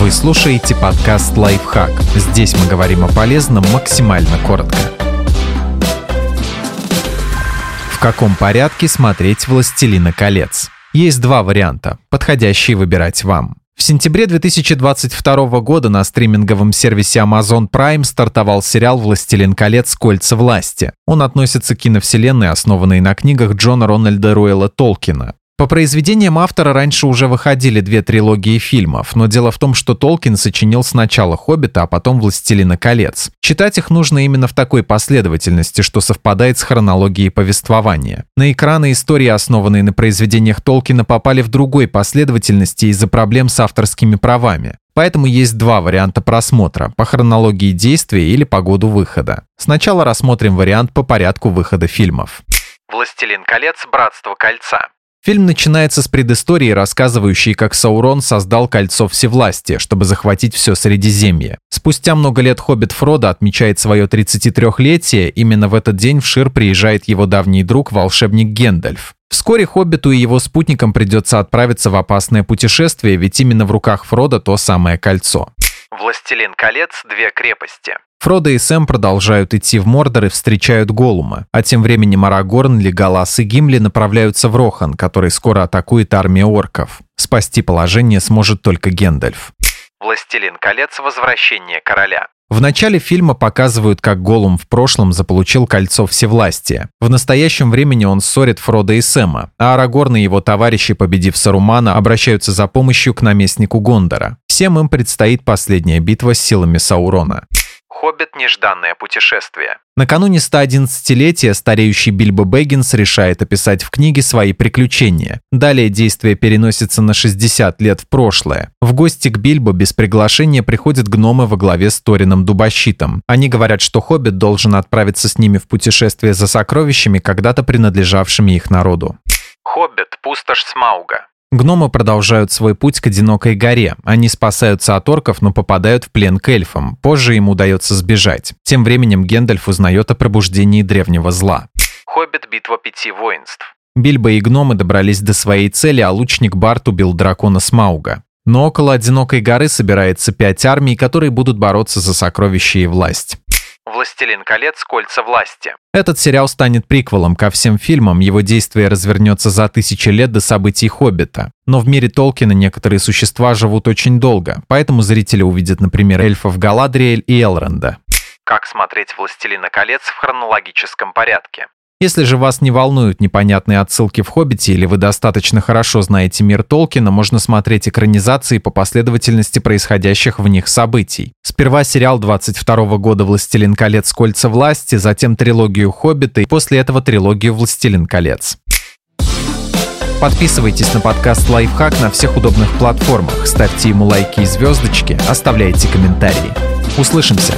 Вы слушаете подкаст «Лайфхак». Здесь мы говорим о полезном максимально коротко. В каком порядке смотреть «Властелина колец»? Есть два варианта, подходящие выбирать вам. В сентябре 2022 года на стриминговом сервисе Amazon Prime стартовал сериал «Властелин колец. Кольца власти». Он относится к киновселенной, основанной на книгах Джона Рональда Руэлла Толкина. По произведениям автора раньше уже выходили две трилогии фильмов, но дело в том, что Толкин сочинил сначала «Хоббита», а потом «Властелина колец». Читать их нужно именно в такой последовательности, что совпадает с хронологией повествования. На экраны истории, основанные на произведениях Толкина, попали в другой последовательности из-за проблем с авторскими правами. Поэтому есть два варианта просмотра – по хронологии действия или по году выхода. Сначала рассмотрим вариант по порядку выхода фильмов. «Властелин колец. Братство кольца». Фильм начинается с предыстории, рассказывающей, как Саурон создал кольцо всевластия, чтобы захватить все Средиземье. Спустя много лет Хоббит Фродо отмечает свое 33-летие, именно в этот день в Шир приезжает его давний друг, волшебник Гендальф. Вскоре Хоббиту и его спутникам придется отправиться в опасное путешествие, ведь именно в руках Фрода то самое кольцо. «Властелин колец. Две крепости». Фродо и Сэм продолжают идти в Мордор и встречают Голума, а тем временем Арагорн, Леголас и Гимли направляются в Рохан, который скоро атакует армия орков. Спасти положение сможет только Гендальф. «Властелин колец. Возвращение короля». В начале фильма показывают, как Голум в прошлом заполучил кольцо всевластия. В настоящем времени он ссорит Фрода и Сэма, а Арагорн и его товарищи, победив Сарумана, обращаются за помощью к наместнику Гондора. Всем им предстоит последняя битва с силами Саурона. «Хоббит. Нежданное путешествие». Накануне 111-летия стареющий Бильбо Бэггинс решает описать в книге свои приключения. Далее действие переносится на 60 лет в прошлое. В гости к Бильбо без приглашения приходят гномы во главе с Торином Дубощитом. Они говорят, что Хоббит должен отправиться с ними в путешествие за сокровищами, когда-то принадлежавшими их народу. «Хоббит. Пустошь Смауга». Гномы продолжают свой путь к одинокой горе. Они спасаются от орков, но попадают в плен к эльфам. Позже им удается сбежать. Тем временем Гендальф узнает о пробуждении древнего зла. «Хоббит. Битва пяти воинств». Бильбо и гномы добрались до своей цели, а лучник Барт убил дракона Смауга. Но около одинокой горы собирается пять армий, которые будут бороться за сокровища и власть. «Властелин колец. Кольца власти». Этот сериал станет приквелом ко всем фильмам, его действие развернется за тысячи лет до событий «Хоббита». Но в мире Толкина некоторые существа живут очень долго, поэтому зрители увидят, например, эльфов Галадриэль и Элронда. Как смотреть «Властелина колец» в хронологическом порядке. Если же вас не волнуют непонятные отсылки в «Хоббите» или вы достаточно хорошо знаете мир Толкина, можно смотреть экранизации по последовательности происходящих в них событий. Сперва сериал 22 года «Властелин колец. Кольца власти», затем трилогию «Хоббита» и после этого трилогию «Властелин колец». Подписывайтесь на подкаст «Лайфхак» на всех удобных платформах, ставьте ему лайки и звездочки, оставляйте комментарии. Услышимся!